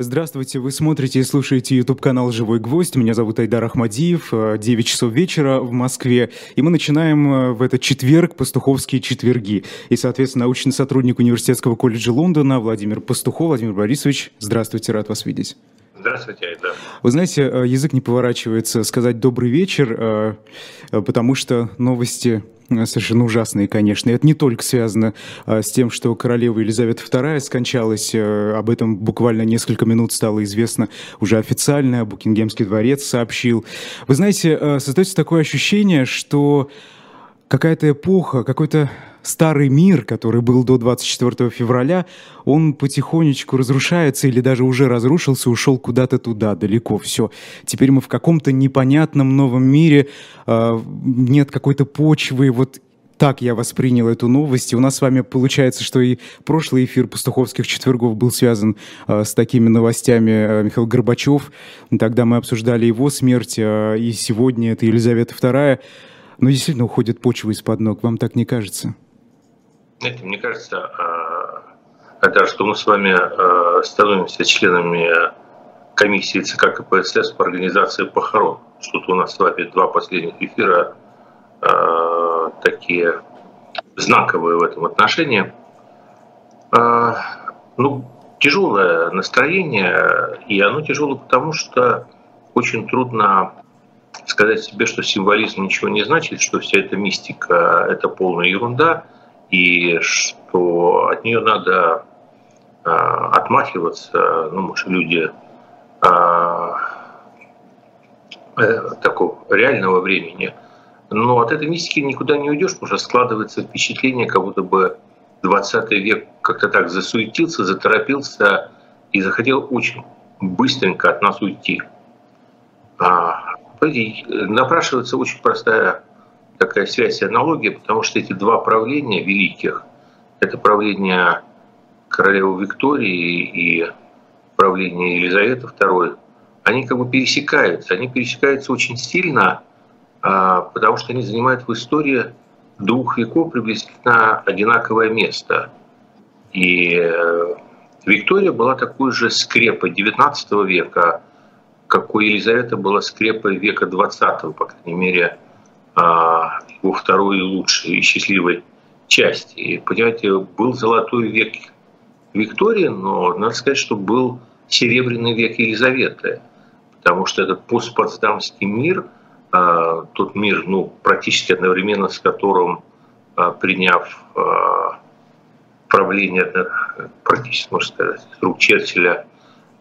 Здравствуйте, вы смотрите и слушаете YouTube-канал «Живой гвоздь». Меня зовут Айдар Ахмадиев. 9 часов вечера в Москве. И мы начинаем э, в этот четверг пастуховские четверги. И, соответственно, научный сотрудник Университетского колледжа Лондона Владимир Пастухов. Владимир Борисович, здравствуйте, рад вас видеть. Здравствуйте, Айдар. Вы знаете, э, язык не поворачивается сказать «добрый вечер», э, потому что новости Э, совершенно ужасные, конечно. Это не только связано а, с тем, что королева Елизавета II скончалась. А, об этом буквально несколько минут стало известно уже официально. Букингемский дворец сообщил. Вы знаете, а, создается такое ощущение, что какая-то эпоха, какой-то старый мир, который был до 24 февраля, он потихонечку разрушается или даже уже разрушился, ушел куда-то туда, далеко. Все. Теперь мы в каком-то непонятном новом мире, э, нет какой-то почвы, вот так я воспринял эту новость. И у нас с вами получается, что и прошлый эфир пастуховских четвергов был связан э, с такими новостями. Э, Михаил Горбачев, тогда мы обсуждали его смерть, э, и сегодня это Елизавета II. Но действительно уходит почва из-под ног, вам так не кажется? Знаете, мне кажется, это, что мы с вами а, становимся членами комиссии ЦК КПСС по организации похорон. Что-то у нас с вами два последних эфира а, такие знаковые в этом отношении. А, ну, тяжелое настроение, и оно тяжелое потому, что очень трудно сказать себе, что символизм ничего не значит, что вся эта мистика – это полная ерунда – и что от нее надо а, отмахиваться, ну, может, люди а, э, такого реального времени. Но от этой мистики никуда не уйдешь, потому что складывается впечатление, как будто бы 20 век как-то так засуетился, заторопился и захотел очень быстренько от нас уйти. А, напрашивается очень простая такая связь и аналогия, потому что эти два правления великих, это правление королевы Виктории и правление Елизаветы II, они как бы пересекаются. Они пересекаются очень сильно, а, потому что они занимают в истории двух веков приблизительно одинаковое место. И э, Виктория была такой же скрепой XIX века, какой Елизавета была скрепой века XX, по крайней мере, его второй лучшей и счастливой части. И, понимаете, был золотой век Виктории, но надо сказать, что был серебряный век Елизаветы, потому что этот постпотсдамский мир, а, тот мир, ну, практически одновременно с которым, а, приняв правление, практически, можно сказать, с рук Черчилля,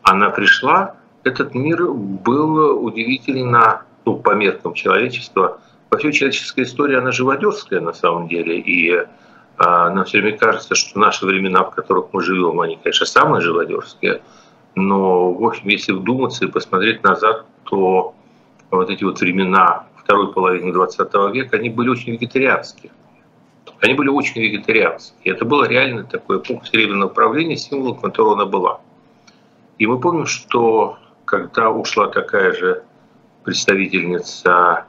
она пришла, этот мир был удивительно, ну, по меркам человечества, Вообще человеческая история, она живодерская на самом деле, и а, нам все время кажется, что наши времена, в которых мы живем, они, конечно, самые живодерские, но, в общем, если вдуматься и посмотреть назад, то вот эти вот времена второй половины 20 века, они были очень вегетарианские. Они были очень вегетарианские. Это было реально такое эпоха серебряного правления, символом которого она была. И мы помним, что когда ушла такая же представительница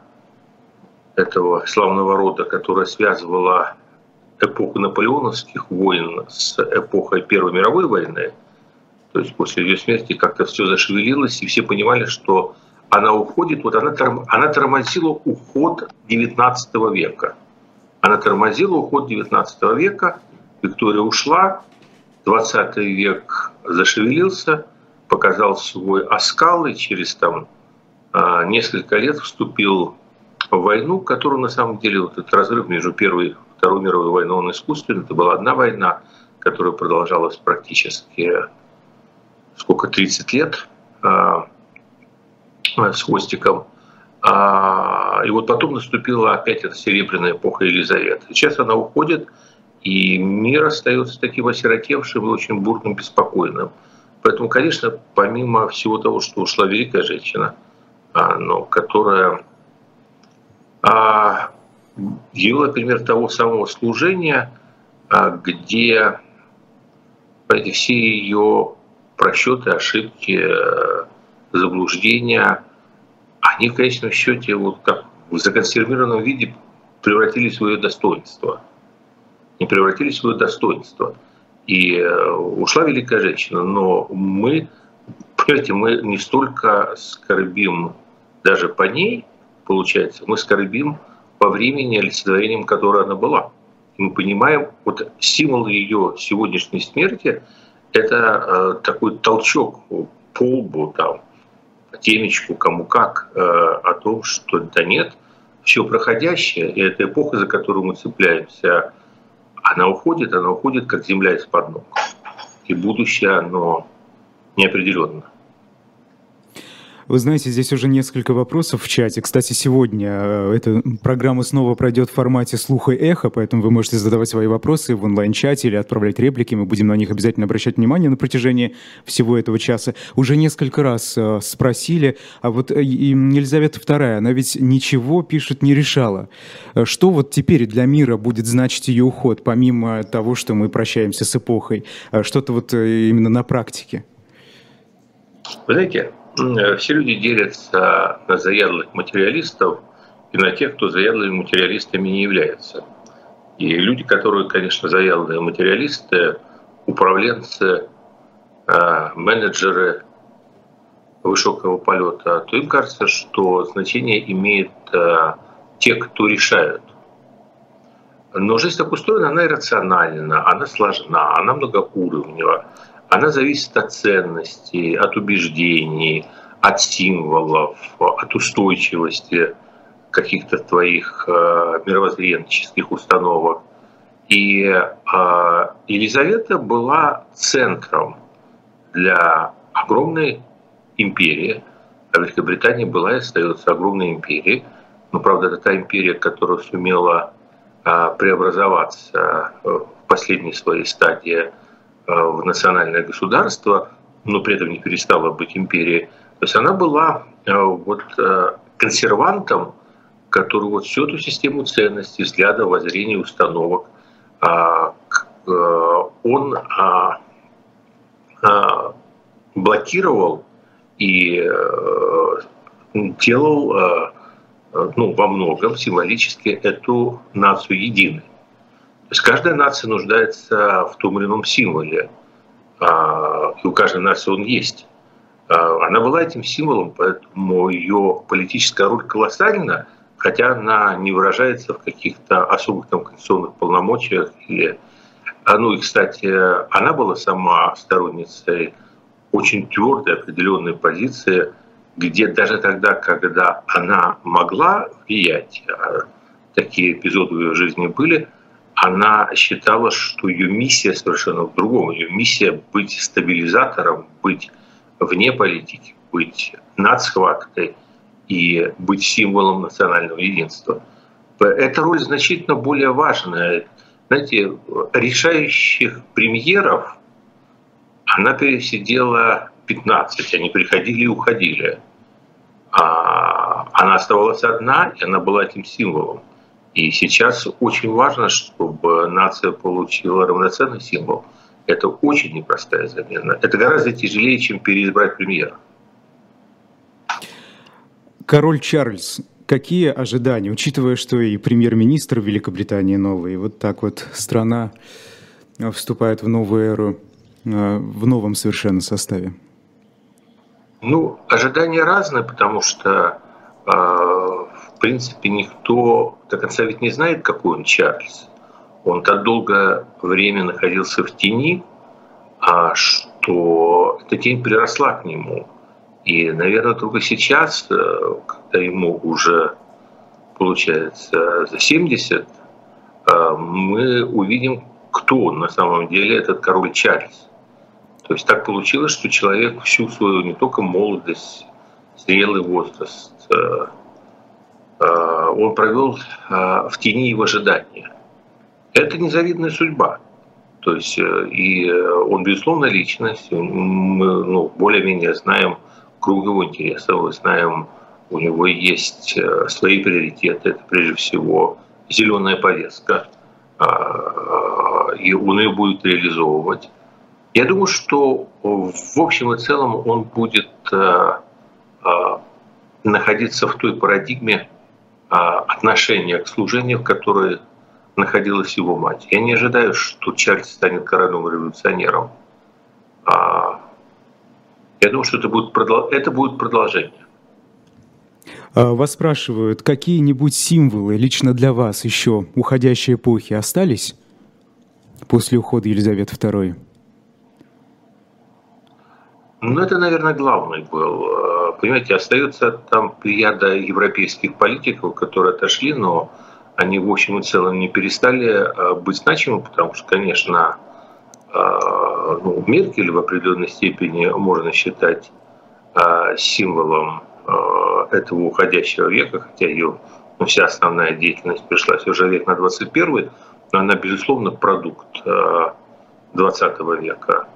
этого славного рода, которая связывала эпоху наполеоновских войн с эпохой Первой мировой войны, то есть после ее смерти как-то все зашевелилось, и все понимали, что она уходит, вот она, торм, она тормозила уход XIX века. Она тормозила уход XIX века, Виктория ушла, 20 век зашевелился, показал свой оскал, и через там а, несколько лет вступил войну, которую на самом деле вот этот разрыв между Первой и Второй мировой войной, он искусственный. Это была одна война, которая продолжалась практически сколько, 30 лет а, с хвостиком. А, и вот потом наступила опять эта серебряная эпоха Елизаветы. Сейчас она уходит, и мир остается таким осиротевшим и очень бурным, беспокойным. Поэтому, конечно, помимо всего того, что ушла великая женщина, а, но которая а, явила пример того самого служения, а, где эти все ее просчеты, ошибки, э, заблуждения, они в конечном счете вот как в законсервированном виде превратились в ее достоинство. Не превратились в ее достоинство. И э, ушла великая женщина, но мы Понимаете, мы не столько скорбим даже по ней, получается, мы скорбим по времени, олицетворением которое она была. Мы понимаем, вот символ ее сегодняшней смерти – это э, такой толчок по лбу, там, темечку, кому как, э, о том, что да нет, все проходящее, и эта эпоха, за которую мы цепляемся, она уходит, она уходит, как земля из-под ног. И будущее, оно неопределенно. Вы знаете, здесь уже несколько вопросов в чате. Кстати, сегодня э, эта программа снова пройдет в формате слуха и эхо, поэтому вы можете задавать свои вопросы в онлайн-чате или отправлять реплики. Мы будем на них обязательно обращать внимание на протяжении всего этого часа. Уже несколько раз э, спросили, а вот э, Елизавета II, она ведь ничего, пишет, не решала. Что вот теперь для мира будет значить ее уход, помимо того, что мы прощаемся с эпохой? Что-то вот именно на практике? Вы знаете, все люди делятся на заядлых материалистов и на тех, кто заядлыми материалистами не является. И люди, которые, конечно, заядлые материалисты, управленцы, э, менеджеры высокого полета, то им кажется, что значение имеет э, те, кто решают. Но жизнь так устроена, она иррациональна, она сложна, она многоуровневая. Она зависит от ценностей, от убеждений, от символов, от устойчивости каких-то твоих э, мировоззренческих установок. И э, Елизавета была центром для огромной империи. А Великобритания была и остается огромной империей. Но, правда, это та империя, которая сумела э, преобразоваться в последней своей стадии Э, в национальное государство, но при этом не перестала быть империей. То есть она была э, вот э, консервантом, который вот всю эту систему ценностей, взглядов, воззрений, установок, а, он а, а, блокировал и делал ну, во многом символически эту нацию единой. То есть каждая нация нуждается в том или ином символе, а, и у каждой нации он есть. А, она была этим символом, поэтому ее политическая роль колоссальна, хотя она не выражается в каких-то особых там конституционных полномочиях. Или... А, ну и, кстати, она была сама сторонницей очень твердой определенной позиции, где даже тогда, когда она могла влиять, такие эпизоды в ее жизни были, она считала, что ее миссия совершенно в другом. Ее миссия быть стабилизатором, быть вне политики, быть над схваткой и быть символом национального единства. Эта роль значительно более важная. Знаете, решающих премьеров она пересидела 15, они приходили и уходили. А она оставалась одна, и она была этим символом. И сейчас очень важно, чтобы нация получила равноценный символ. Это очень непростая замена. Это гораздо тяжелее, чем переизбрать премьера. Король Чарльз. Какие ожидания, учитывая, что и премьер-министр Великобритании новый, и вот так вот страна вступает в новую эру э, в новом совершенно составе? Ну, ожидания разные, потому что э, в принципе, никто до конца ведь не знает, какой он Чарльз. Он так долгое время находился в тени, а что эта тень приросла к нему. И, наверное, только сейчас, э, когда ему уже, получается, за 70, э, мы увидим, кто на самом деле, этот король Чарльз. То есть так получилось, что человек всю свою не только молодость, зрелый возраст, Э, он провел э, в тени его ожидания. Это незавидная судьба. То есть э, и он, безусловно, личность. Мы ну, более-менее знаем круг его интересов, мы знаем, у него есть свои приоритеты. Это прежде всего зеленая повестка. И он ее будет реализовывать. Я думаю, что в общем и целом он будет находиться в той парадигме, отношение к служению, в которой находилась его мать. Я не ожидаю, что Чарльз станет королевым революционером. А, Я думаю, что это будет, это будет продолжение. А, вас спрашивают, какие-нибудь символы лично для вас еще уходящей эпохи остались после ухода Елизаветы II? Ну, это, наверное, главный был. А, понимаете, остается там ряда европейских политиков, которые отошли, но они в общем и целом не перестали а, быть значимы, потому что, конечно, ну, Меркель в определенной степени можно считать символом этого уходящего века, хотя ее ну, вся основная деятельность пришлась уже век на 21 но она, безусловно, продукт 20 века.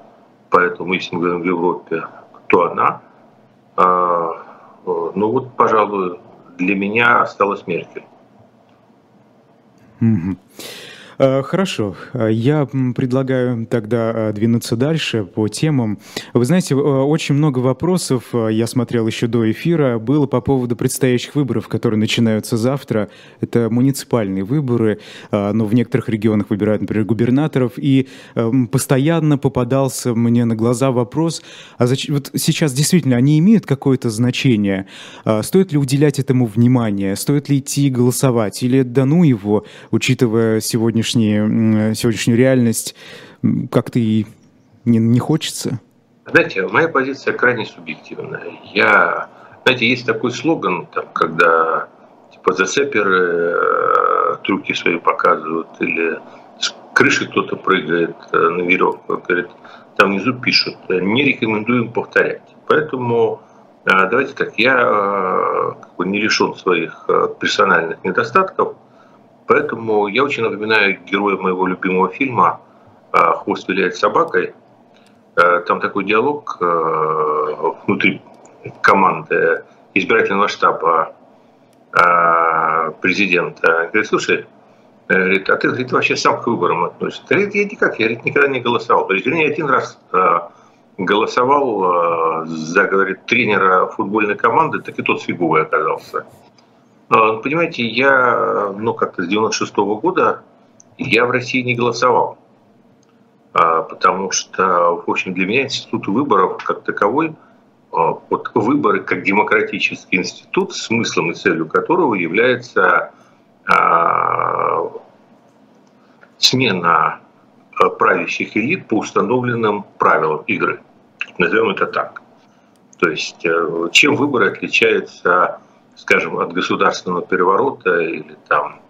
Поэтому, если мы говорим в Европе, кто она, ну вот, пожалуй, для меня осталась Меркель. Mm-hmm. Э, хорошо, э, я предлагаю тогда э, двинуться дальше по темам. Вы знаете, очень много вопросов, я смотрел еще до эфира, было по поводу предстоящих выборов, которые начинаются завтра. Это муниципальные выборы, но в некоторых регионах выбирают, например, губернаторов. И постоянно попадался мне на глаза вопрос, а зачем, вот сейчас действительно они имеют какое-то значение? Стоит ли уделять этому внимание? Стоит ли идти голосовать? Или да ну его, учитывая сегодняшний сегодняшние, сегодняшнюю реальность как-то и не, не хочется? Знаете, моя позиция крайне субъективная. Я, знаете, есть такой слоган, там, когда типа зацеперы э, трюки свои показывают, или с крыши кто-то прыгает э, на веревку, говорит, там внизу пишут, не рекомендуем повторять. Поэтому э, давайте так, я э, как бы не лишен своих э, персональных недостатков, Поэтому я очень напоминаю героя моего любимого фильма а, «Хвост виляет собакой». А, там такой диалог а, внутри команды избирательного штаба президента. Говорит, слушай, говорит, а ты говорит, вообще сам к выборам относишься? Говорит, я никак, я говорит, никогда не голосовал. То есть, вернее, один раз голосовал за, говорит, тренера футбольной команды, так и тот с фиговой оказался. А, понимаете, я, ну, как-то с 96 -го года я в России не голосовал. А, потому что, в общем, для меня институт выборов как таковой, а, вот выборы как демократический институт, смыслом и целью которого является смена правящих элит по установленным правилам игры. Назовем это так. То есть э, чем выборы отличаются скажем, от государственного переворота или там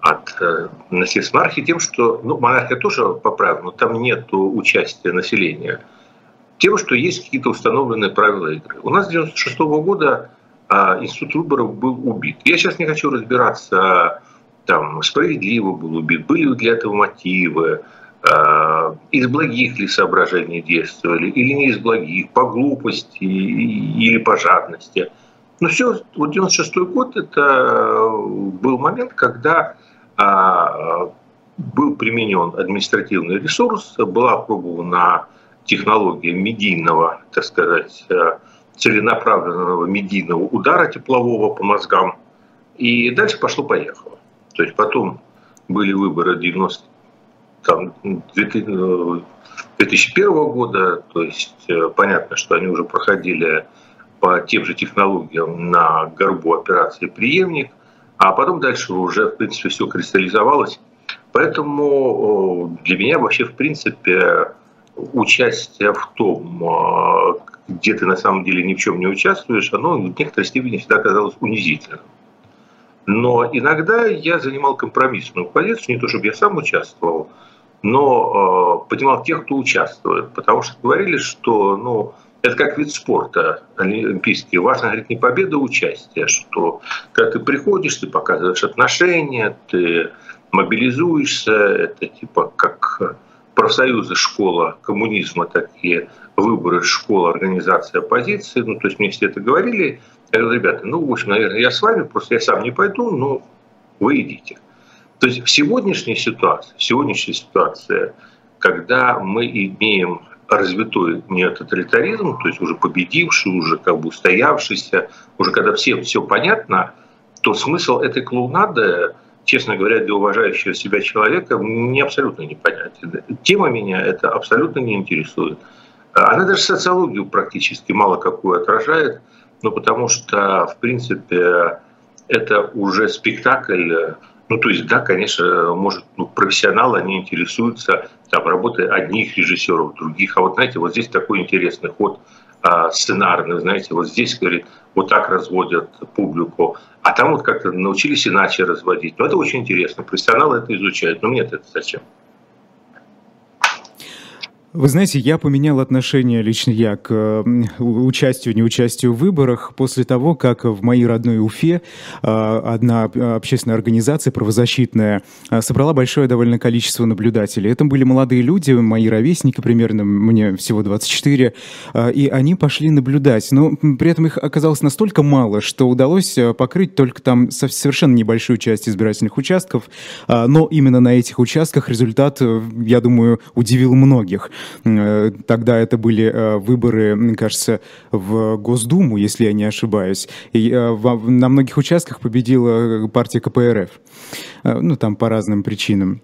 от э, насильственной монархии тем, что, ну, монархия тоже поправлена, но там нет участия населения. Тем, что есть какие-то установленные правила игры. У нас с 96 -го года а, институт выборов был убит. Я сейчас не хочу разбираться, там, справедливо был убит, были ли для этого мотивы, а, из благих ли соображений действовали, или не из благих, по глупости или по жадности – ну все, вот 96 год это э, был момент, когда а, был применен административный ресурс, была опробована технология медийного, так сказать, э, целенаправленного медийного удара теплового по мозгам. И дальше пошло-поехало. То есть потом были выборы 90, там, 2001 э, года, то есть понятно, что они уже проходили по тем же технологиям на горбу операции «Преемник», а потом дальше уже, в принципе, все кристаллизовалось. Поэтому для меня вообще, в принципе, участие в том, где ты на самом деле ни в чем не участвуешь, оно в некоторой степени всегда казалось унизительным. Но иногда я занимал компромиссную позицию, не то чтобы я сам участвовал, но э, понимал тех, кто участвует. Потому что говорили, что ну, это как вид спорта олимпийский. Важно, говорит, не победа, а участие, что когда ты приходишь, ты показываешь отношения, ты мобилизуешься, это типа как профсоюзы, школа коммунизма, такие выборы, школа, организация оппозиции. Ну, то есть мне все это говорили. Я говорю, ребята, ну, в общем, наверное, я с вами, просто я сам не пойду, но вы идите. То есть в сегодняшней ситуации, в сегодняшней ситуации, когда мы имеем развитой не тоталитаризм, то есть уже победивший, уже как бы устоявшийся, уже когда всем все понятно, то смысл этой клоунады, честно говоря, для уважающего себя человека, мне абсолютно непонятен. Тема меня это абсолютно не интересует. Она даже социологию практически мало какую отражает, но потому что, в принципе, это уже спектакль, ну, то есть, да, конечно, может, ну, профессионалы, они интересуются там работой одних режиссеров, других. А вот, знаете, вот здесь такой интересный ход а, сценарный, знаете, вот здесь, говорит, вот так разводят публику, а там вот как-то научились иначе разводить. Ну, это очень интересно. Профессионалы это изучают, но мне это зачем? Вы знаете, я поменял отношение лично я к участию, неучастию в выборах после того, как в моей родной Уфе а, одна общественная организация правозащитная а, собрала большое довольно количество наблюдателей. Это были молодые люди, мои ровесники примерно, мне всего 24, а, и они пошли наблюдать. Но при этом их оказалось настолько мало, что удалось покрыть только там совершенно небольшую часть избирательных участков, но именно на этих участках результат, я думаю, удивил многих. Э, тогда это были э, выборы, мне кажется, в Госдуму, если я не ошибаюсь. И э, на многих участках победила партия КПРФ. Ну, там по разным причинам.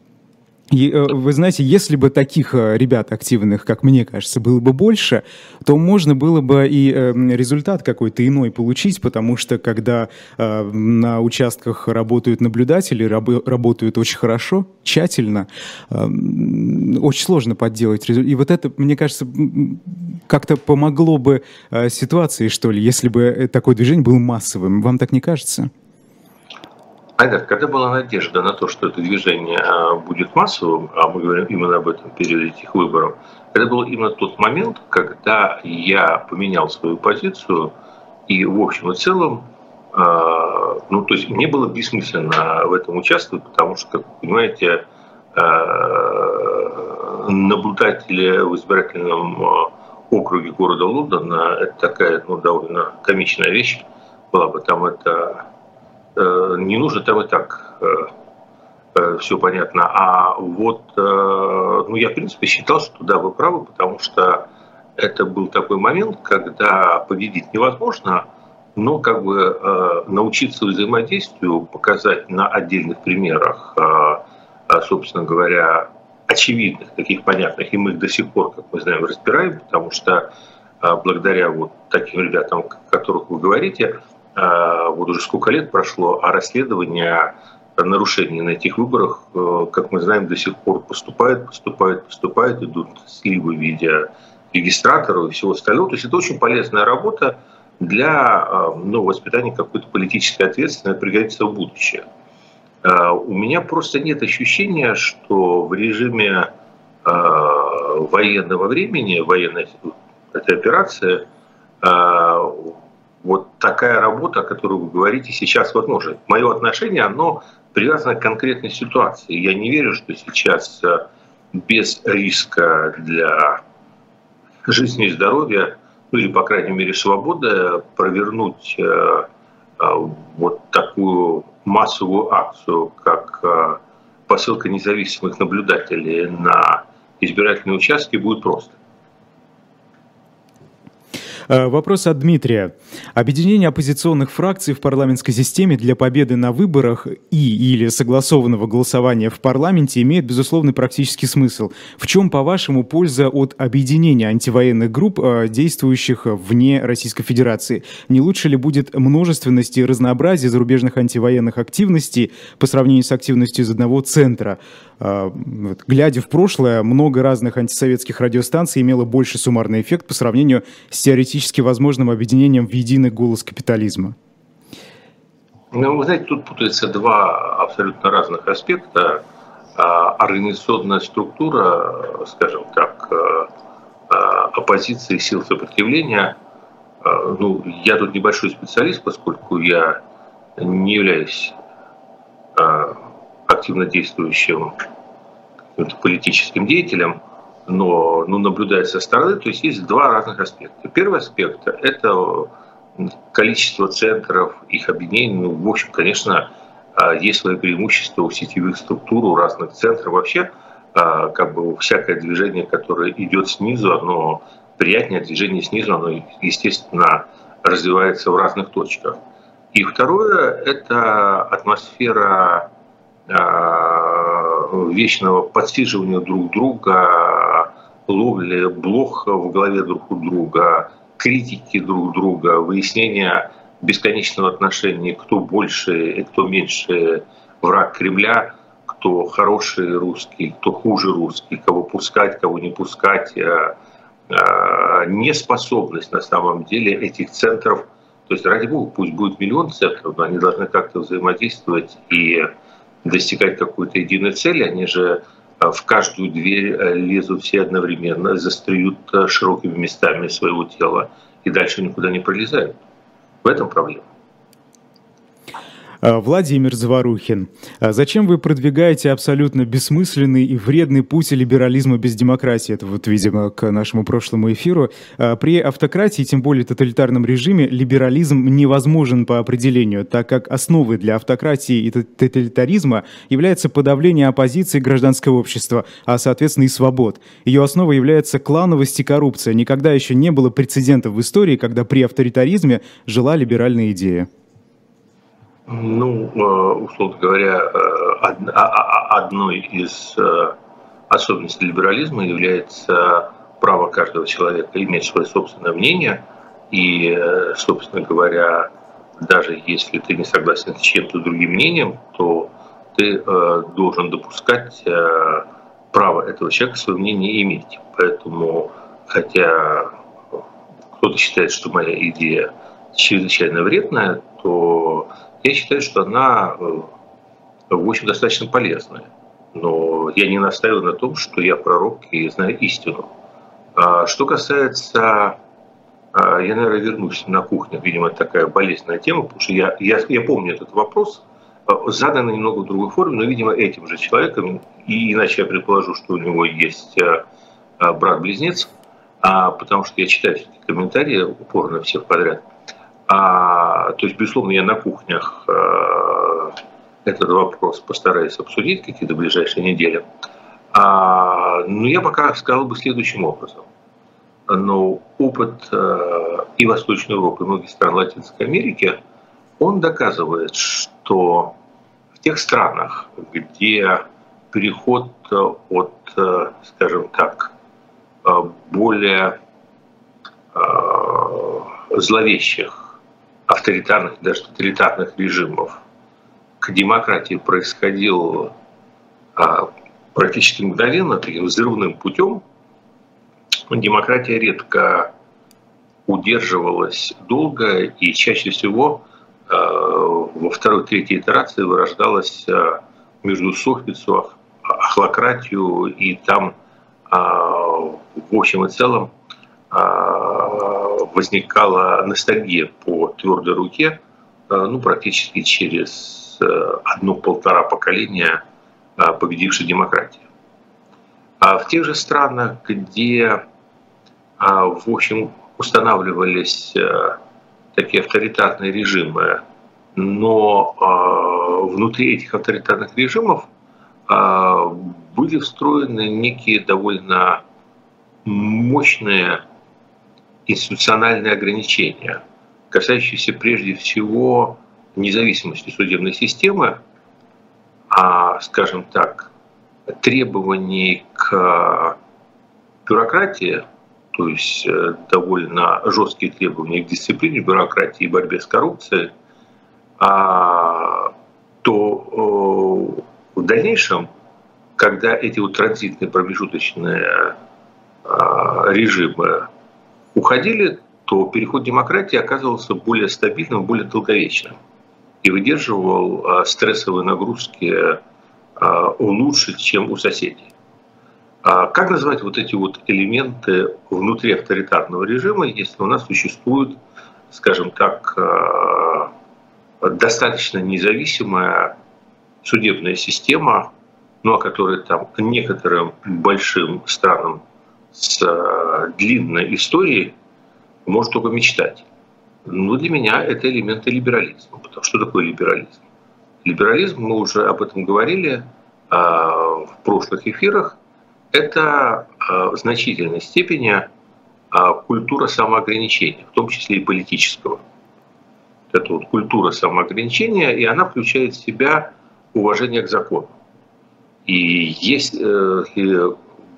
И, э, вы знаете, если бы таких э, ребят активных, как мне кажется, было бы больше, то можно было бы и э, результат какой-то иной получить, потому что когда на участках работают наблюдатели, работают очень хорошо, тщательно, очень сложно подделать результат. И вот это, мне кажется, как-то помогло бы ситуации, что ли, если бы такое движение было массовым. Вам так не кажется? Айдар, когда была надежда на то, что это движение а, будет массовым, а мы говорим именно об этом перед этих выборов, это был именно тот момент, когда я поменял свою позицию и в общем и целом, а, ну то есть мне было бессмысленно в этом участвовать, потому что, как вы понимаете, а, наблюдатели в избирательном округе города Лондона – это такая ну, довольно комичная вещь была бы. Там это не нужно там и так э, э, все понятно. А вот, ну, я, в принципе, считал, что да, вы правы, потому что это был такой момент, когда победить невозможно, но как бы научиться взаимодействию, показать на отдельных примерах, собственно говоря, очевидных, таких понятных, и мы их до сих пор, как мы знаем, разбираем, потому что благодаря вот таким ребятам, о которых вы говорите, вот уже сколько лет прошло, а расследование нарушений на этих выборах, э, как мы знаем, до сих пор поступает, поступает, поступает, идут сливы в виде регистраторов и всего остального. То есть это очень полезная работа для э, ну, воспитания какой-то политической ответственности, пригодится в будущее. У меня просто нет ощущения, что в режиме военного времени, военной этой операции, вот такая работа, о которой вы говорите, сейчас возможно. Мое отношение, оно привязано к конкретной ситуации. Я не верю, что сейчас э, без риска для жизни и здоровья, ну или, по крайней мере, свободы, провернуть э, э, вот такую массовую акцию, как посылка независимых наблюдателей на избирательные участки, будет просто. Э, вопрос от Дмитрия. Объединение оппозиционных фракций в парламентской системе для победы на выборах и или согласованного голосования в парламенте имеет безусловный практический смысл. В чем, по-вашему, польза от объединения антивоенных групп, э, действующих вне Российской Федерации? Не лучше ли будет множественность и разнообразие зарубежных антивоенных активностей по сравнению с активностью из одного центра? Э, глядя в прошлое, много разных антисоветских радиостанций имело больше суммарный эффект по сравнению с теоретически возможным объединением в единый голос капитализма. Ну, вы знаете, тут путаются два абсолютно разных аспекта. А, организационная структура, скажем так, э, э, оппозиции сил сопротивления. Ну, я тут небольшой специалист, поскольку я не являюсь активно действующим политическим деятелем, но ну, наблюдая со стороны, то есть есть два разных аспекта. Первый аспект – это количество центров, их объединений. Ну, в общем, конечно, а, есть свои преимущества у сетевых структур, у разных центров. Вообще, а, как бы всякое движение, которое идет снизу, оно приятнее, движение снизу, оно, естественно, развивается в разных точках. И второе – это атмосфера вечного подсиживания друг друга, ловли блох в голове друг у друга, критики друг друга, выяснения бесконечного отношения, кто больше и кто меньше враг Кремля, кто хороший русский, кто хуже русский, кого пускать, кого не пускать, э, э, неспособность на самом деле этих центров, то есть ради бога, пусть будет миллион центров, но они должны как-то взаимодействовать и достигать какой-то единой цели, они же э, в каждую дверь лезут все одновременно, застреют широкими местами своего тела и дальше никуда не пролезают. В этом проблема. А, Владимир Заварухин, а зачем вы продвигаете абсолютно бессмысленный и вредный путь либерализма без демократии? Это вот, видимо, к нашему прошлому эфиру. А, при автократии, тем более тоталитарном режиме, либерализм невозможен по определению, так как основой для автократии и тоталитаризма является подавление оппозиции гражданского общества, а, соответственно, и свобод. Ее основой является клановость и коррупция. Никогда еще не было прецедентов в истории, когда при авторитаризме жила либеральная идея. Ну, э, условно говоря, э, а, а, одной из э, особенностей либерализма является право каждого человека иметь свое собственное мнение. И, собственно говоря, даже если ты не согласен с чем-то другим мнением, то ты должен допускать право этого человека свое мнение иметь. Поэтому, хотя кто-то считает, что моя идея чрезвычайно вредная, то я считаю, что она, э, в общем, достаточно полезная. Но я не настаиваю на том, что я пророк и знаю истину. А что касается... А, я, наверное, вернусь на кухню. Видимо, такая болезненная тема, потому что я, я, я помню этот вопрос, э, заданный немного в другой форме, но, видимо, этим же человеком, и иначе я предположу, что у него есть э, брат-близнец, а, потому что я читаю комментарии упорно всех подряд – а, то есть, безусловно, я на кухнях а, этот вопрос постараюсь обсудить какие-то ближайшие недели. А, но я пока сказал бы следующим образом. Но опыт а, и Восточной Европы, и многих стран Латинской Америки, он доказывает, что в тех странах, где переход от, скажем так, более зловещих авторитарных, даже тоталитарных режимов. К демократии происходил а, практически мгновенно, таким взрывным путем, демократия редко удерживалась долго и чаще всего э, во второй, третьей итерации вырождалась э, между Сохвицу, Ахлократию, и там в общем и целом возникала ностальгия по твердой руке, э, ну, практически через э, одно-полтора поколения э, победившей демократии. А в тех же странах, где, в общем, устанавливались такие авторитарные режимы, но внутри этих авторитарных режимов были встроены некие довольно мощные институциональные ограничения, касающиеся прежде всего независимости судебной системы, а, скажем так, требований к бюрократии, то есть э, довольно жесткие требования к дисциплине бюрократии и борьбе с коррупцией, а, то в дальнейшем, когда эти вот транзитные промежуточные режимы уходили, то переход демократии оказывался более стабильным, более долговечным и выдерживал а, стрессовые нагрузки а, лучше, чем у соседей. А как назвать вот эти вот элементы внутри авторитарного режима, если у нас существует, скажем так, достаточно независимая судебная система, ну, о которой там некоторым большим странам с э, длинной историей может только мечтать. Но для меня это элементы либерализма. Потому что такое либерализм? Либерализм, мы уже об этом говорили э, в прошлых эфирах, это э, в значительной степени культура самоограничения, в том числе и политического. Это вот культура самоограничения, и она включает в себя уважение к закону. И есть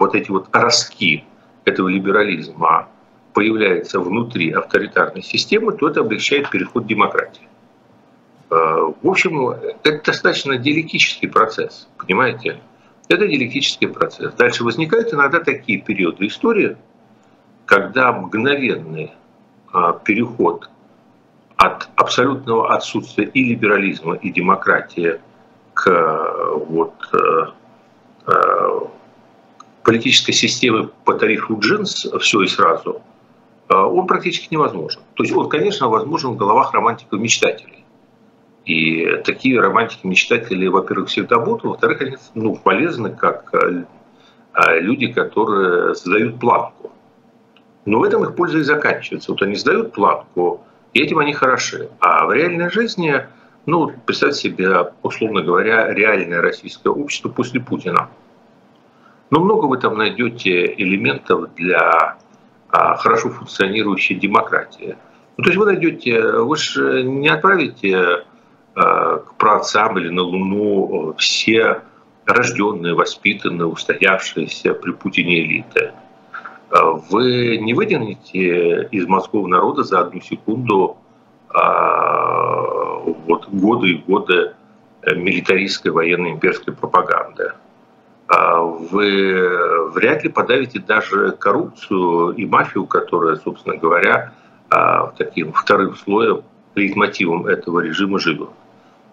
вот эти вот ростки этого либерализма появляется внутри авторитарной системы, то это облегчает переход к демократии. Э, в общем, это достаточно диалектический процесс, понимаете? Это диалектический процесс. Дальше возникают иногда такие периоды истории, когда мгновенный э, переход от абсолютного отсутствия и либерализма, и демократии к вот, э, политической системе по тарифу джинс все и сразу, он практически невозможен. То есть он, конечно, возможен в головах романтиков-мечтателей. И такие романтики-мечтатели, во-первых, всегда будут, во-вторых, они ну, полезны как э, э, люди, которые задают планку. Но в этом их польза и заканчивается. Вот они сдают планку, и этим они хороши. А в реальной жизни, ну, представьте себе, условно говоря, реальное российское общество после Путина. Но много вы там найдете элементов для а, хорошо функционирующей демократии. Ну, то есть вы найдете, вы же не отправите Э, к праотцам или на Луну э, все рожденные, воспитанные, устоявшиеся при Путине элиты. Э, вы не вытянете из мозгов народа за одну секунду вот, годы и годы милитаристской военной имперской пропаганды. Вы вряд ли подавите даже коррупцию и мафию, которая, собственно говоря, таким вторым слоем, лейтмотивом этого режима живет.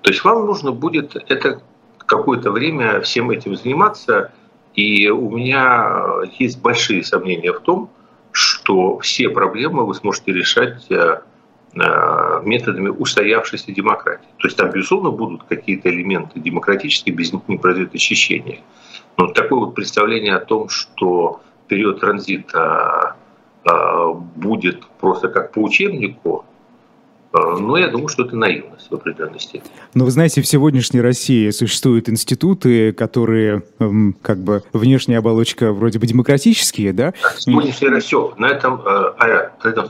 То есть вам нужно будет это какое-то время всем этим заниматься, и у меня есть большие сомнения в том, что все проблемы вы сможете решать э, методами устоявшейся демократии. То есть там, безусловно, будут какие-то элементы демократические, без них не произойдет очищение. Но такое вот представление о том, что период транзита э, будет просто как по учебнику, а, но я думаю, что это наивность в определенной степени. Но вы знаете, в сегодняшней России существуют институты, которые эм, как бы внешняя оболочка вроде бы демократические, да? Сегодняшняя Россия, на этом, э, а, на этом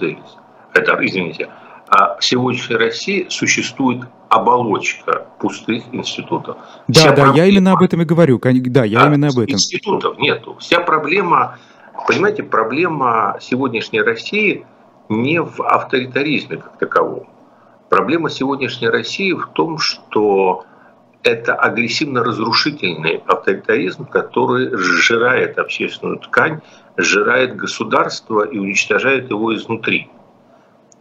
это, извините, а сегодняшней России существует оболочка пустых институтов. Да, Вся да, проблема... я именно об этом и говорю. Да, я а, именно об этом. Институтов нету. Вся проблема, понимаете, проблема сегодняшней России – не в авторитаризме как таковом. Проблема сегодняшней России в том, что это агрессивно-разрушительный авторитаризм, который сжирает общественную ткань, сжирает государство и уничтожает его изнутри.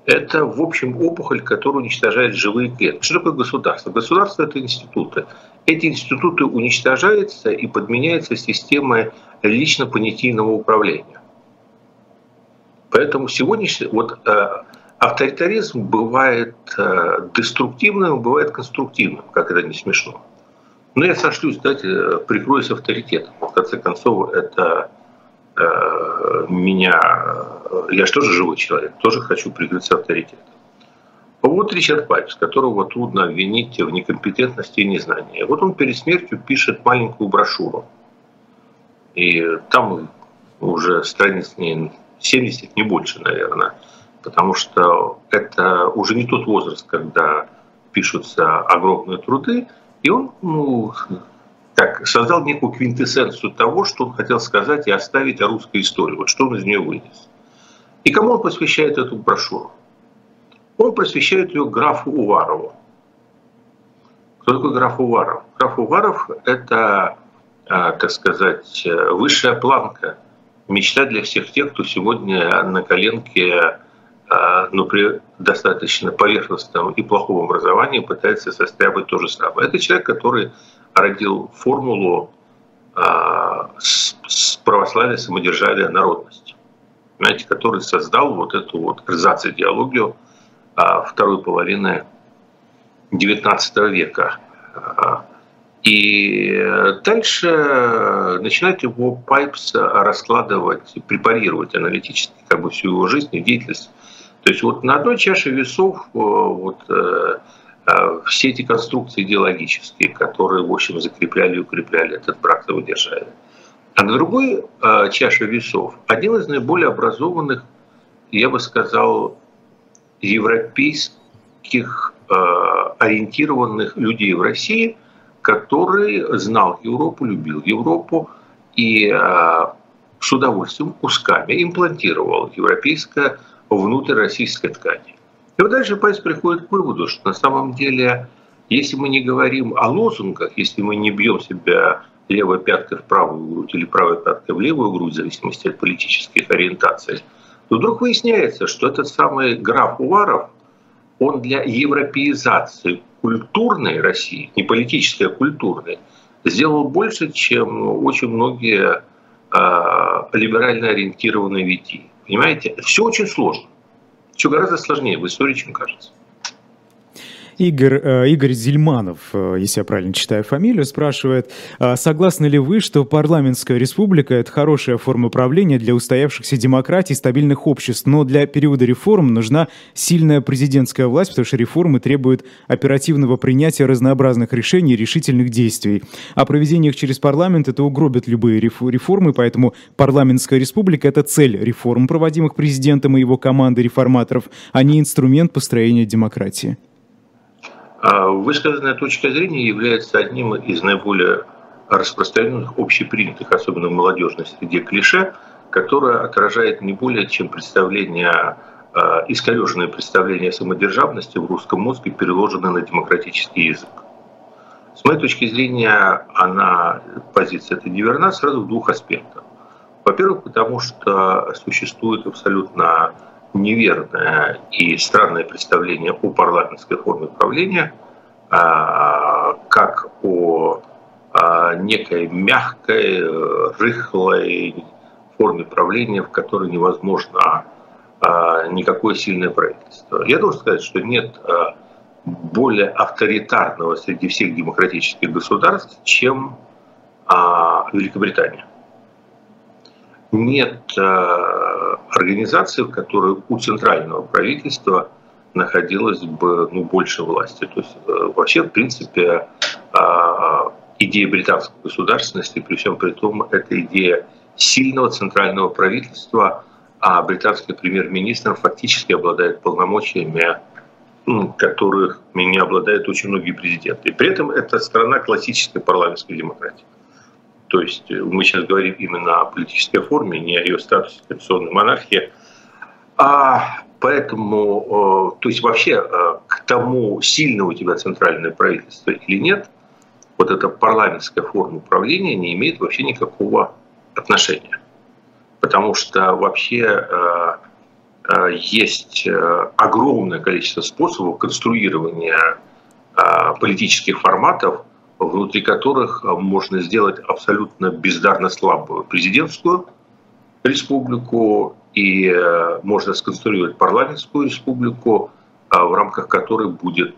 Это, в общем, опухоль, которая уничтожает живые клетки. Что такое государство? Государство – это институты. Эти институты уничтожаются и подменяются системой лично-понятийного управления. Поэтому сегодняшний вот э, авторитаризм бывает э, деструктивным, бывает конструктивным, как это не смешно. Но я сошлюсь, давайте прикроюсь авторитетом. В конце концов, это э, меня, я же тоже живой человек, тоже хочу прикрыться авторитетом. Вот Ричард Пайпс, которого трудно обвинить в некомпетентности и незнании. Вот он перед смертью пишет маленькую брошюру. И там уже страниц не 70, не больше, наверное. Потому что это уже не тот возраст, когда пишутся огромные труды. И он ну, так, создал некую квинтэссенцию того, что он хотел сказать и оставить о русской истории. Вот что он из нее вынес. И кому он посвящает эту брошюру? Он посвящает ее графу Уварову. Кто такой граф Уваров? Граф Уваров – это, а, так сказать, высшая планка мечта для всех тех, кто сегодня на коленке, а, но при достаточно поверхностном и плохом образовании пытается состряпать то же самое. Это человек, который родил формулу а, с православия, самодержавия, народности. Понимаете, который создал вот эту вот идеологию а, второй половины XIX века. И дальше начинает его Пайпс раскладывать, препарировать аналитически как бы всю его жизнь и деятельность. То есть вот на одной чаше весов э, вот, э, э, все эти конструкции идеологические, которые, в общем, закрепляли и укрепляли этот брак самодержавия. А на другой чаше весов один из наиболее образованных, я бы сказал, европейских ориентированных людей в России – который знал Европу, любил Европу и э, с удовольствием кусками имплантировал европейское внутрь российской ткани. И вот дальше Пайс приходит к выводу, что на самом деле, если мы не говорим о лозунгах, если мы не бьем себя левой пяткой в правую грудь или правой пяткой в левую грудь, в зависимости от политических ориентаций, то вдруг выясняется, что этот самый граф Уваров, он для европеизации культурной России, не политической, а культурной, сделал больше, чем очень многие э, либерально ориентированные витии. Понимаете? Все очень сложно. Все гораздо сложнее в истории, чем кажется. Игорь, э, Игорь Зельманов, э, если я правильно читаю фамилию, спрашивает, «А согласны ли вы, что парламентская республика – это хорошая форма правления для устоявшихся демократий и стабильных обществ, но для периода реформ нужна сильная президентская власть, потому что реформы требуют оперативного принятия разнообразных решений и решительных действий. А проведение их через парламент – это угробит любые реформы, поэтому парламентская республика – это цель реформ, проводимых президентом и его командой реформаторов, а не инструмент построения демократии. А высказанная точка зрения является одним из наиболее распространенных, общепринятых, особенно в молодежной среде, клише, которое отражает не более чем представление, а, искореженное представление самодержавности в русском мозге, переложенное на демократический язык. С моей точки зрения, она, позиция эта неверна сразу в двух аспектах. Во-первых, потому что существует абсолютно неверное и странное представление о парламентской форме правления, а, как о а, некой мягкой, рыхлой форме правления, в которой невозможно а, никакое сильное правительство. Я должен сказать, что нет более авторитарного среди всех демократических государств, чем Великобритания нет э, организации, в которой у центрального правительства находилось бы ну, больше власти. То есть э, вообще, в принципе, э, идея британской государственности, при всем при том, это идея сильного центрального правительства, а британский премьер-министр фактически обладает полномочиями, ну, которых не обладают очень многие президенты. И при этом это страна классической парламентской демократии. То есть э, мы сейчас говорим именно о политической форме, не о ее статусе конституционной монархии. А поэтому, э, то есть вообще э, к тому, сильно у тебя центральное правительство или нет, вот эта парламентская форма управления не имеет вообще никакого отношения. Потому что вообще есть огромное количество способов конструирования политических форматов, внутри которых э, можно сделать абсолютно бездарно слабую президентскую республику и э, можно сконструировать парламентскую республику, э, в рамках которой будет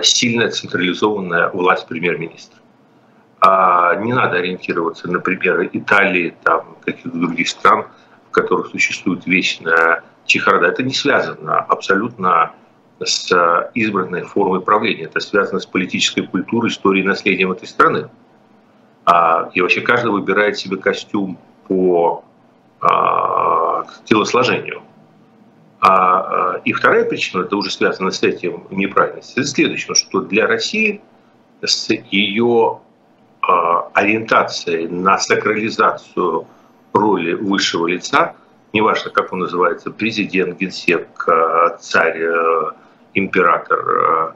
сильная централизованная власть премьер-министра. А не надо ориентироваться на примеры Италии, там, каких-то других стран, в которых существует вечная чехарда. Это не связано абсолютно с э, избранной формой правления. Это связано с политической культурой, историей, наследием этой страны. А, и вообще каждый выбирает себе костюм по а, телосложению. А, и вторая причина, это уже связано с этим неправильностью, это следующее, что для России с ее ориентацией на сакрализацию роли высшего лица, неважно, как он называется, президент, генсек, царь, император. Э,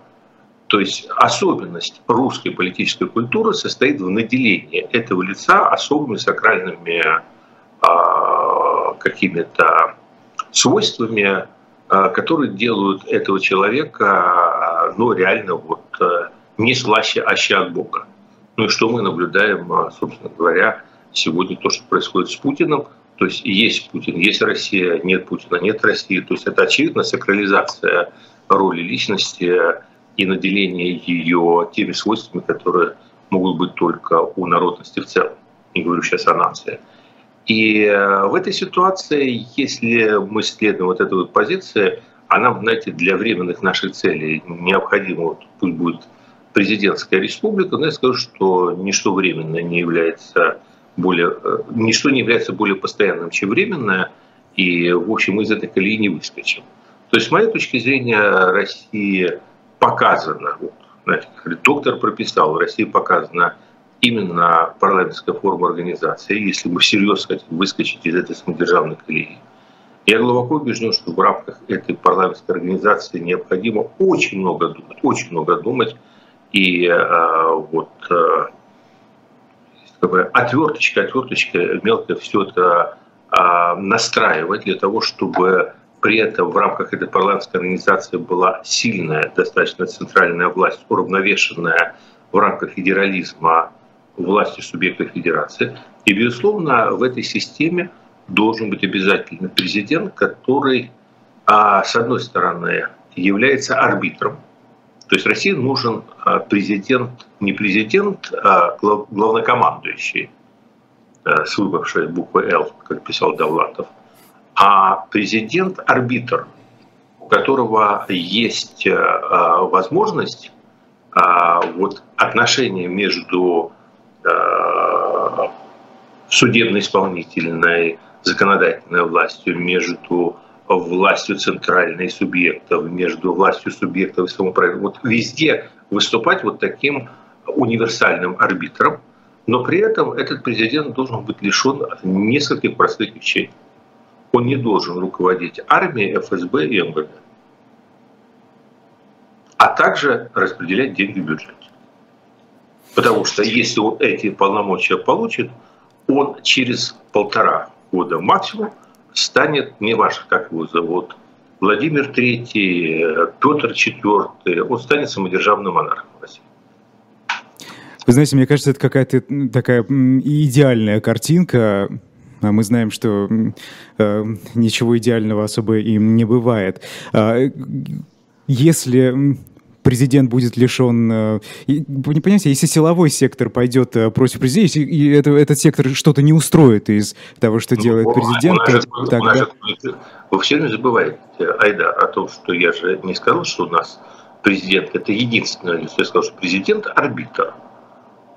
то есть особенность русской политической культуры состоит в наделении этого лица особыми сакральными а, какими-то свойствами, а, которые делают этого человека ну, реально вот, э, не слаще аще от Бога. Ну и что мы наблюдаем, собственно говоря, сегодня то, что происходит с Путиным. То есть есть Путин, есть Россия, нет Путина, нет России. То есть это очевидно сакрализация роли личности и наделение ее теми свойствами, которые могут быть только у народности в целом. Не говорю сейчас о нации. И э, в этой ситуации, если мы следуем вот этой вот позиции, она, знаете, для временных наших целей необходима, вот, пусть будет президентская республика, но я скажу, что ничто временное не является более, э, ничто не является более постоянным, чем временное, и, в общем, мы из этой колеи не выскочим. То есть, с моей точки зрения, Россия показана, вот, знаете, доктор прописал, Россия показана именно парламентская форма организации, если мы всерьез хотим выскочить из этой самодержавной колеи. Я глубоко убежден, что в рамках этой парламентской организации необходимо очень много думать, очень много думать. И э, вот э, отверточка, отверточка, мелко все это э, настраивать для того, чтобы при этом в рамках этой парламентской организации была сильная, достаточно центральная власть, уравновешенная в рамках федерализма власти субъекта федерации. И, безусловно, в этой системе должен быть обязательно президент, который, а, с одной стороны, является арбитром. То есть России нужен а, президент, не президент, а главнокомандующий а, с выбывшей буквы «Л», как писал Давлатов, а президент-арбитр, у которого есть возможность вот отношения между судебно-исполнительной законодательной властью, между властью центральной субъектов, между властью субъектов и самоуправления. Вот везде выступать вот таким универсальным арбитром, но при этом этот президент должен быть лишен нескольких простых вещей. Он не должен руководить армией, ФСБ и МВД, а также распределять деньги в бюджете. Потому что если он эти полномочия получит, он через полтора года максимум станет, неважно, как его зовут, Владимир III, Петр IV, он станет самодержавным монархом России. Вы знаете, мне кажется, это какая-то такая идеальная картинка, а мы знаем, что э, ничего идеального особо им не бывает. Э, если президент будет лишен... Э, не понимаете, если силовой сектор пойдет э, против президента, и это, этот сектор что-то не устроит из того, что ну, делает президент, то же, тогда... Же, вы все не забываете, Айда, о том, что я же не сказал, что у нас президент – это единственное лицо. Я сказал, что президент – арбитр.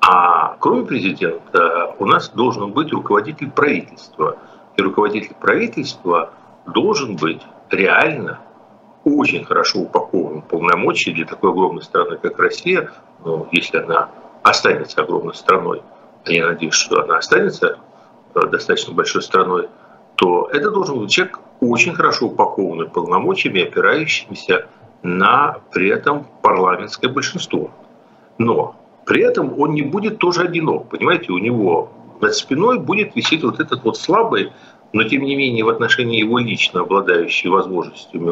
А кроме президента у нас должен быть руководитель правительства. И руководитель правительства должен быть реально очень хорошо упакован полномочия для такой огромной страны, как Россия, но если она останется огромной страной, а я надеюсь, что она останется э, достаточно большой страной, то это должен быть человек очень хорошо упакованный полномочиями, опирающимися на при этом парламентское большинство. Но при этом он не будет тоже одинок. Понимаете, у него над спиной будет висеть вот этот вот слабый, но тем не менее в отношении его лично обладающий возможностями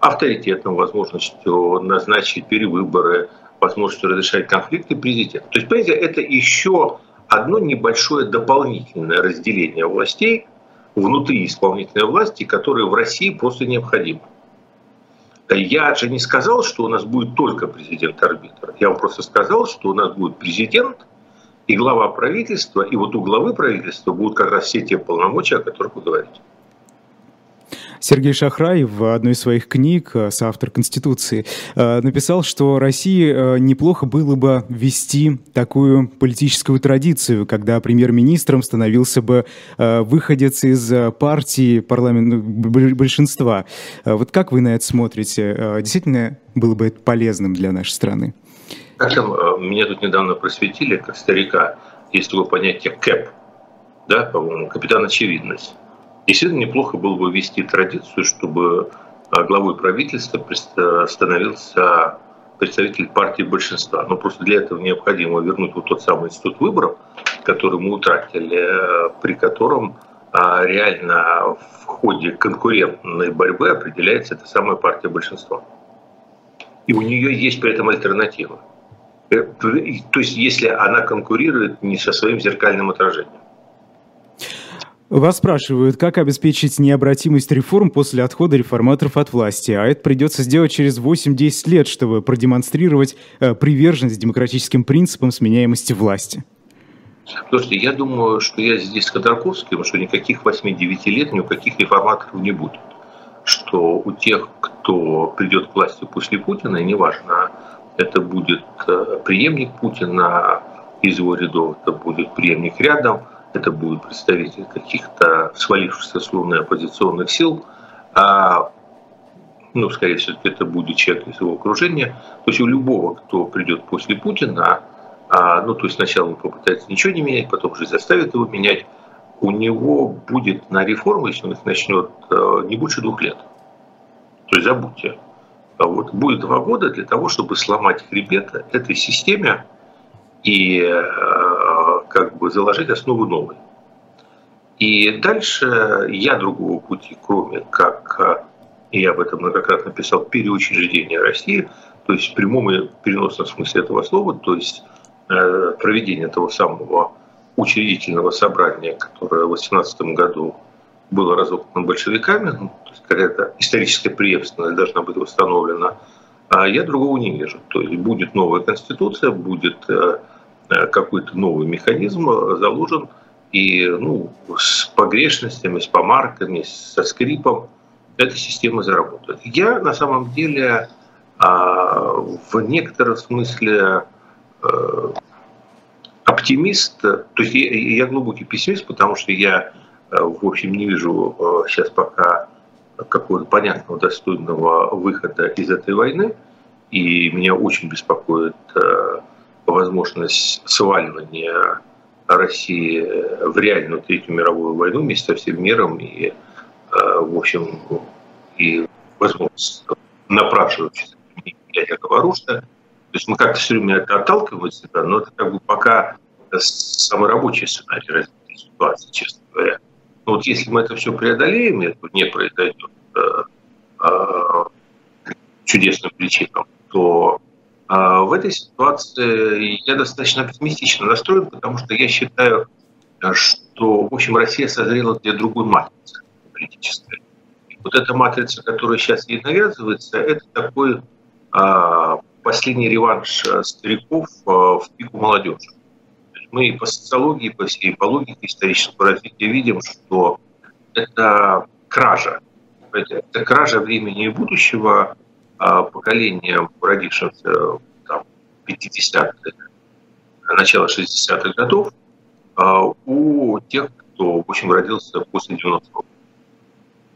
авторитетом, возможностью назначить перевыборы, возможностью разрешать конфликты президента. То есть, понимаете, это еще одно небольшое дополнительное разделение властей внутри исполнительной власти, которое в России просто необходимо. Я же не сказал, что у нас будет только президент-арбитр. Я вам просто сказал, что у нас будет президент и глава правительства, и вот у главы правительства будут как раз все те полномочия, о которых вы говорите. Сергей Шахрай в одной из своих книг, э, соавтор Конституции, э, написал, что России э, неплохо было бы ввести такую политическую традицию, когда премьер-министром становился бы выходец из партии парламент, большинства. Вот как вы на это смотрите? Действительно было бы это полезным для нашей страны? Причем, меня тут недавно просветили, как старика, есть такое понятие КЭП, да, по-моему, капитан очевидность. Действительно, неплохо было бы ввести традицию, чтобы а, главой правительства становился представитель партии большинства. Но просто для этого необходимо вернуть вот тот самый институт выборов, который мы утратили, при котором а, реально в ходе конкурентной борьбы определяется эта самая партия большинства. И у нее есть при этом альтернатива. Э, то есть если она конкурирует не со своим зеркальным отражением. Вас спрашивают, как обеспечить необратимость реформ после отхода реформаторов от власти. А это придется сделать через 8-10 лет, чтобы продемонстрировать э, приверженность демократическим принципам сменяемости власти. Слушайте, я думаю, что я здесь с Ходорковским, что никаких 8-9 лет ни у каких реформаторов не будет. Что у тех, кто придет к власти после Путина, неважно, это будет э, преемник Путина из его рядов, это будет преемник рядом – это будет представитель каких-то свалившихся с Луны оппозиционных сил, а, ну, скорее всего, это будет человек из его окружения. То есть у любого, кто придет после Путина, а, ну, то есть сначала он попытается ничего не менять, потом же заставит его менять, у него будет на реформы, если он их начнет, э, не больше двух лет. То есть забудьте. А вот будет два года для того, чтобы сломать хребет этой системе и э, как бы заложить основу новой. И дальше я другого пути, кроме как, и я об этом многократно писал, переучреждение России, то есть в прямом и переносном смысле этого слова, то есть э, проведение того самого учредительного собрания, которое в 18 году было разомкнуто большевиками, ну, то есть какая-то историческая преемственность должна быть восстановлена, а я другого не вижу. То есть будет новая конституция, будет э, э, какой-то новый механизм заложен, и ну, с погрешностями, с помарками, со скрипом эта система заработает. Я на самом деле а, в некотором смысле э, оптимист, то есть я, глубокий пессимист, потому что я, э, в общем, не вижу э, сейчас пока какого-то понятного, достойного выхода из этой войны, и меня очень беспокоит э, возможность сваливания России в реальную Третью мировую войну вместе со всем миром, и, в общем, и возможность напрашиваться ядерного оружия. То есть мы как-то все время это отталкиваем от себя, но это как бы пока самый рабочий сценарий развития ситуации, честно говоря. Но вот если мы это все преодолеем, это не произойдет э, э, чудесным причинам, то э, в этой ситуации я достаточно оптимистично настроен, потому что я считаю, что, в общем, Россия созрела для другой матрицы политической. вот эта матрица, которая сейчас ей навязывается, это такой э, последний реванш стариков э, в пику молодежи мы и по социологии, по всей по логике исторического развития видим, что это кража. Это кража времени и будущего а, поколением, родившимся там, 50-х, начала 60-х годов, а, у тех, кто, в общем, родился после 90-го.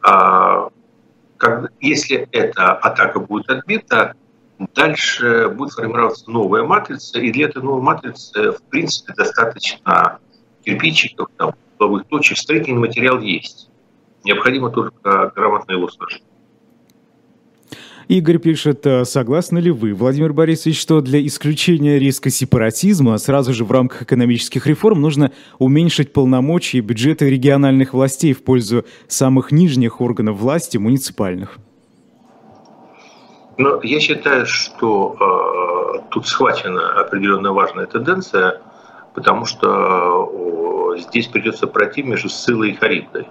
А, если эта атака будет отбита, Дальше будет формироваться новая матрица, и для этой новой матрицы, в принципе, достаточно кирпичиков, там, угловых точек. Строительный материал есть. Необходимо только грамотно его сложить. Игорь пишет, «А согласны ли вы, Владимир Борисович, что для исключения риска сепаратизма сразу же в рамках экономических реформ нужно уменьшить полномочия и бюджеты региональных властей в пользу самых нижних органов власти, муниципальных? Но я считаю, что э, тут схвачена определенно важная тенденция, потому что э, здесь придется пройти между Сылой и Харибдой.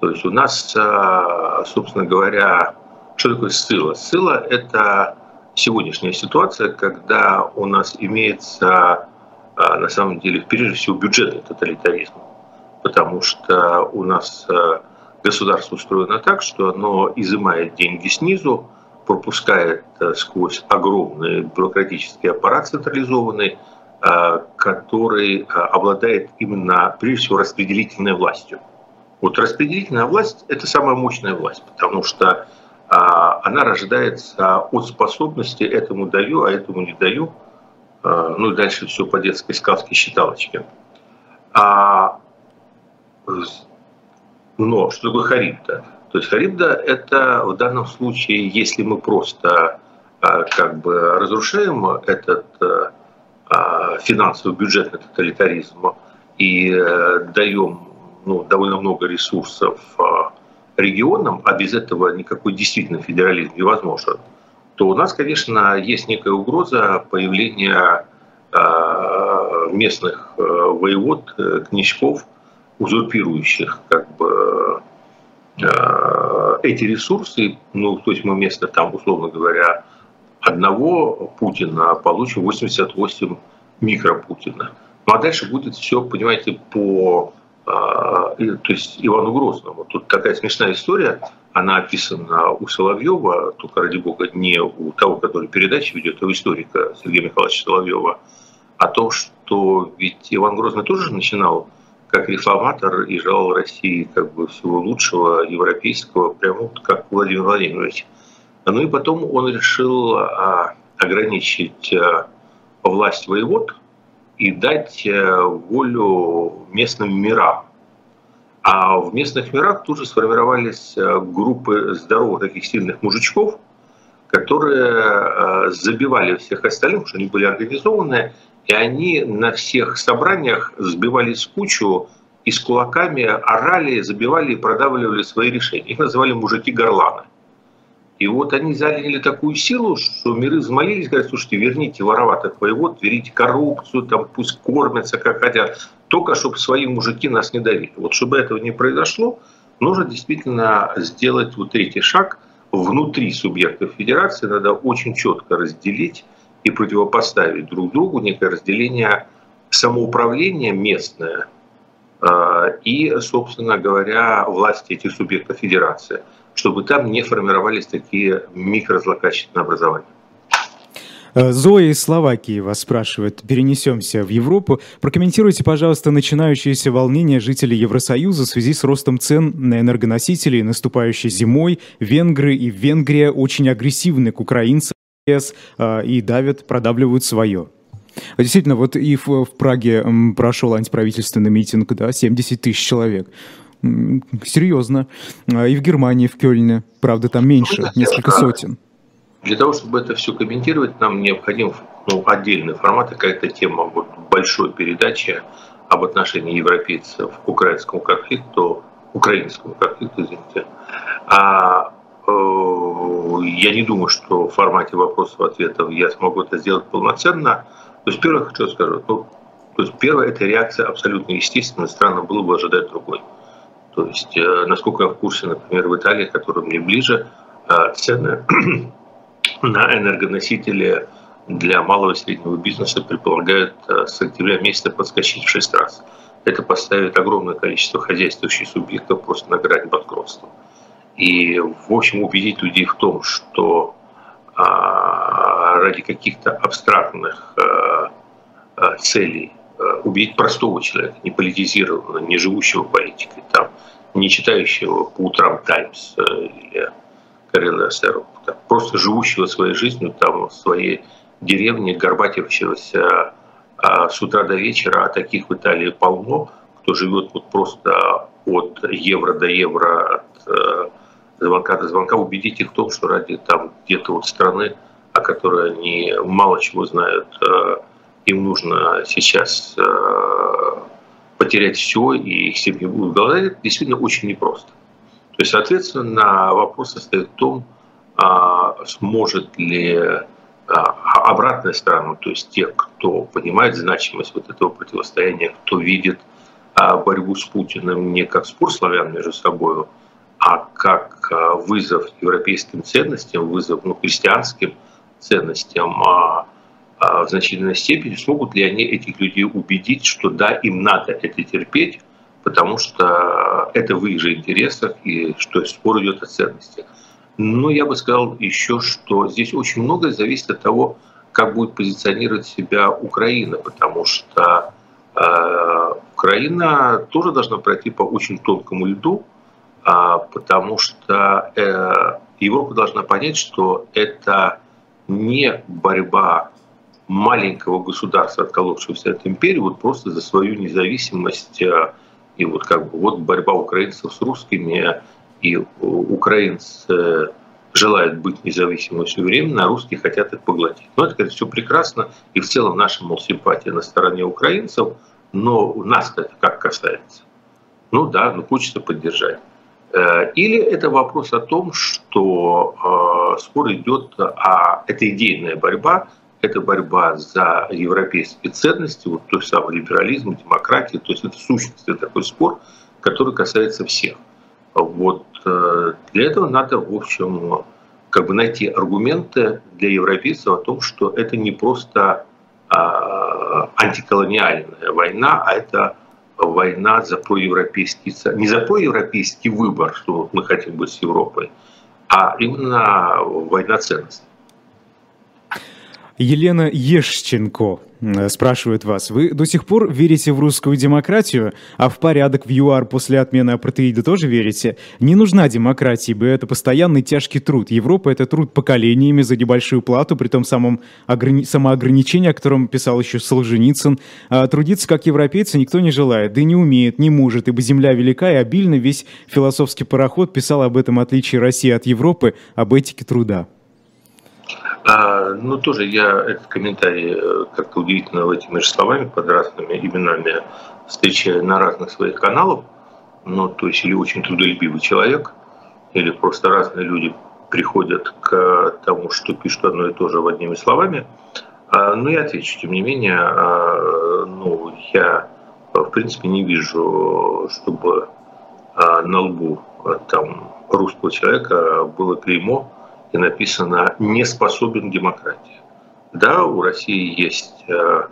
То есть у нас, э, собственно говоря, что такое Сыла? Сыла – это сегодняшняя ситуация, когда у нас имеется, э, на самом деле, прежде всего, бюджетный тоталитаризм. Потому что у нас э, государство устроено так, что оно изымает деньги снизу, пропускает э, сквозь огромный бюрократический аппарат централизованный, который обладает именно, прежде всего, распределительной властью. Вот распределительная власть – это самая мощная власть, потому что она рождается от способности этому даю, а этому не даю. Ну и дальше все по детской сказке считалочки. А, но что такое хариб-то? То есть Харибда – это в данном случае, если мы просто а, как бы разрушаем этот а, а, финансовый бюджетный тоталитаризм и э, даем ну, довольно много ресурсов регионам, а без этого никакой действительно федерализм невозможен, то у нас, конечно, есть некая угроза появления местных э, воевод, э, князьков, узурпирующих как бы Э, эти ресурсы, ну, то есть мы вместо там, условно говоря, одного Путина получим 88 микропутина. Ну а дальше будет все, понимаете, по э, то есть Ивану Грозному. Тут такая смешная история, она описана у Соловьева, только ради бога не у того, который передачи ведет, а у историка Сергея Михайловича Соловьева, о том, что ведь Иван Грозный тоже начинал как реформатор и желал России как бы всего лучшего европейского, прямо вот как Владимир Владимирович. Ну и потом он решил а, ограничить а, власть воевод, и дать э, волю местным мирам. А в местных мирах тут же сформировались э, группы здоровых таких сильных мужичков, которые забивали всех остальных, потому что они были организованные, и они на всех собраниях сбивались в кучу и с кулаками орали, забивали и продавливали свои решения. Их называли мужики-горланы. И вот они заняли такую силу, что миры взмолились, говорят, слушайте, верните вороватых воевод, верните коррупцию, там пусть кормятся как хотят, только чтобы свои мужики нас не давили. Вот чтобы этого не произошло, нужно действительно сделать вот третий шаг внутри субъектов федерации, надо очень четко разделить и противопоставить друг другу некое разделение самоуправления местное э, и, собственно говоря, власти этих субъектов федерации – чтобы там не формировались такие микрозлокачественные образования. Э, Зоя из Словакии вас спрашивает. Перенесемся в Европу. Прокомментируйте, пожалуйста, начинающиеся волнения жителей Евросоюза в связи с ростом цен на энергоносители, наступающей зимой. Венгры и Венгрия очень агрессивны к украинцам э, и давят, продавливают свое. Действительно, вот и в, в Праге прошел антиправительственный митинг, да, 70 тысяч человек. Серьезно. А, и в Германии, в Кёльне. Правда, там меньше, ну, несколько сотен. Для того, чтобы это все комментировать, нам необходим ну, отдельный формат, какая-то тема вот, большой передачи об отношении европейцев к украинскому конфликту, украинскому конфликту, извините. А э, я не думаю, что в формате вопросов-ответов я смогу это сделать полноценно. То есть, первое, хочу сказать, ну, то есть, первое, это реакция абсолютно естественная, странно было бы ожидать другой. То есть, э, насколько я в курсе, например, в Италии, которая мне ближе, э, цены на энергоносители для малого и среднего бизнеса предполагают э, с октября месяца подскочить в 6 раз. Это поставит огромное количество хозяйствующих субъектов просто на грань банкротства. И, в общем, убедить людей в том, что а, ради каких-то абстрактных целей убедить простого человека, не политизированного, не живущего политикой, там, не читающего по утрам Таймс э, или Карелы Эсеру, просто живущего своей жизнью там в своей деревне, горбатившегося а, с утра до вечера, а таких в Италии полно, кто живет вот просто от евро до евро, от э, звонка до звонка, убедить их в том, что ради там где-то вот страны, о которой они мало чего знают, им нужно сейчас э, потерять все, и их семьи будут голодать, это действительно очень непросто. То есть, соответственно, вопрос состоит в том, а, сможет ли а, обратная сторона, то есть те, кто понимает значимость вот этого противостояния, кто видит а, борьбу с Путиным не как спор славян между собой, а как вызов европейским ценностям, вызов ну, христианским ценностям, а, в значительной степени, смогут ли они этих людей убедить, что да, им надо это терпеть, потому что это в их же интересах, и что спор идет о ценностях. Но я бы сказал еще, что здесь очень многое зависит от того, как будет позиционировать себя Украина, потому что э, Украина тоже должна пройти по очень тонкому льду, э, потому что э, Европа должна понять, что это не борьба маленького государства, отколовшегося от империи, вот просто за свою независимость э, и вот как бы вот борьба украинцев с русскими, и украинцы желают быть независимыми все время, а русские хотят их поглотить. Но это, конечно, все прекрасно, и в целом наша, мол, симпатия на стороне украинцев, но нас это как касается? Ну да, ну хочется поддержать. Э, или это вопрос о том, что э, спор идет, а это идейная борьба это борьба за европейские ценности, вот тот самый либерализм, демократия, то есть это сущность, это такой спор, который касается всех. Вот э, для этого надо, в общем, как бы найти аргументы для европейцев о том, что это не просто а, антиколониальная война, а это война за проевропейский, не за проевропейский выбор, что мы хотим быть с Европой, а именно война ценностей. Елена Ешченко спрашивает вас. Вы до сих пор верите в русскую демократию, а в порядок в ЮАР после отмены апартеида тоже верите? Не нужна демократия, ибо это постоянный тяжкий труд. Европа — это труд поколениями за небольшую плату, при том самом ограни... самоограничении, о котором писал еще Солженицын. А трудиться как европейцы никто не желает, да и не умеет, не может, ибо земля велика и обильна. Весь философский пароход писал об этом отличии России от Европы, об этике труда. А, ну, тоже я этот комментарий э, как-то удивительно этими же словами под разными именами встречаю на разных своих каналах. Ну, то есть или очень трудолюбивый человек, или просто разные люди приходят к тому, что пишут одно и то же одними словами. А, ну, я отвечу, тем не менее, а, ну, я в принципе не вижу, чтобы а, на лбу там русского человека было клеймо и написано «не способен демократии». Да, у России есть э,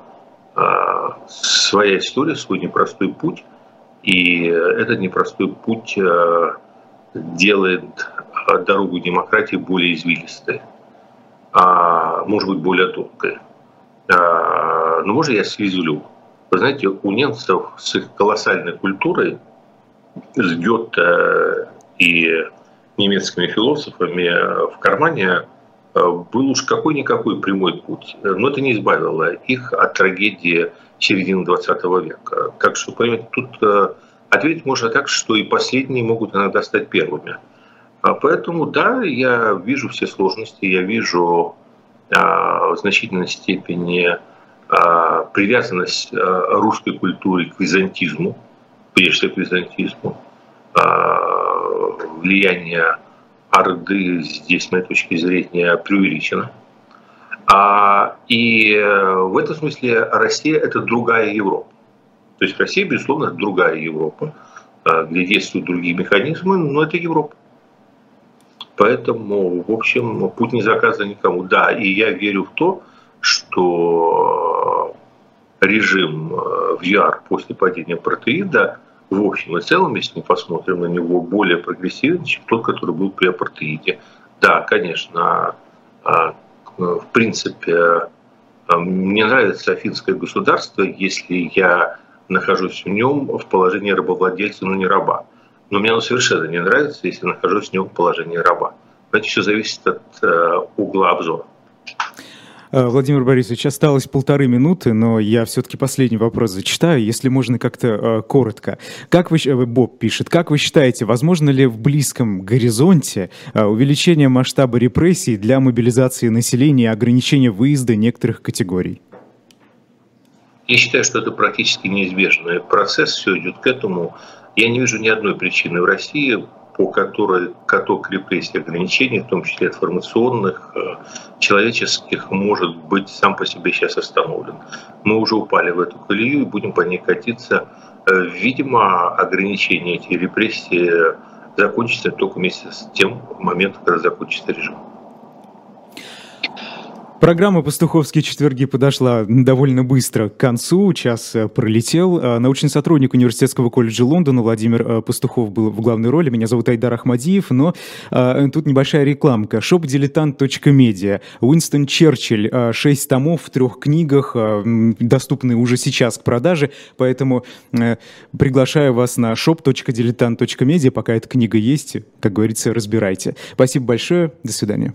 э, своя история, свой непростой путь, и этот непростой путь э, делает дорогу демократии более извилистой, а, может быть, более долгой. А, но можно я связлю? Вы знаете, у немцев с их колоссальной культурой, с Гёте и немецкими философами в кармане э, был уж какой-никакой прямой путь. Но это не избавило их от трагедии середины 20 века. Так что, понимаете, тут э, ответить можно так, что и последние могут иногда стать первыми. А поэтому, да, я вижу все сложности, я вижу а, в значительной степени а, привязанность русской культуры к византизму, прежде всего к византизму. А, влияние Орды здесь, с моей точки зрения, преувеличено. А, и э, в этом смысле Россия – это другая Европа. То есть Россия, безусловно, другая Европа, э, где действуют другие механизмы, но это Европа. Поэтому, в общем, путь не заказан никому. Да, и я верю в то, что режим э, в ЯР после падения протеида в общем и целом, если мы посмотрим на него, более прогрессивен, чем тот, который был при апартеиде. Да, конечно, а, в принципе, а, мне нравится афинское государство, если я нахожусь в нем в положении рабовладельца, но не раба. Но мне оно совершенно не нравится, если нахожусь в нем в положении раба. Значит, все зависит от угла обзора. Э, Владимир Борисович, осталось полторы минуты, но я все-таки последний вопрос зачитаю, если можно как-то э, коротко. Как вы, э, Боб пишет, как вы считаете, возможно ли в близком горизонте увеличение масштаба репрессий для мобилизации населения и ограничения выезда некоторых категорий? Я считаю, что это практически неизбежный процесс, все идет к этому. Я не вижу ни одной причины в России по которой каток репрессий ограничений, в том числе информационных, э, человеческих, может быть сам по себе сейчас остановлен. Мы уже упали в эту колею и будем по ней катиться. Э, видимо, ограничения эти репрессии закончатся только вместе с тем моментом, когда закончится режим. Программа «Пастуховские четверги» подошла довольно быстро к концу, час э, пролетел. А, научный сотрудник Университетского колледжа Лондона Владимир э, Пастухов был в главной роли. Меня зовут Айдар Ахмадиев, но а, тут небольшая рекламка. shopdiletant.media. Уинстон Черчилль. Шесть томов в трех книгах, доступны уже сейчас к продаже, поэтому а, приглашаю вас на shop.diletant.media, пока эта книга есть. Как говорится, разбирайте. Спасибо большое. До свидания.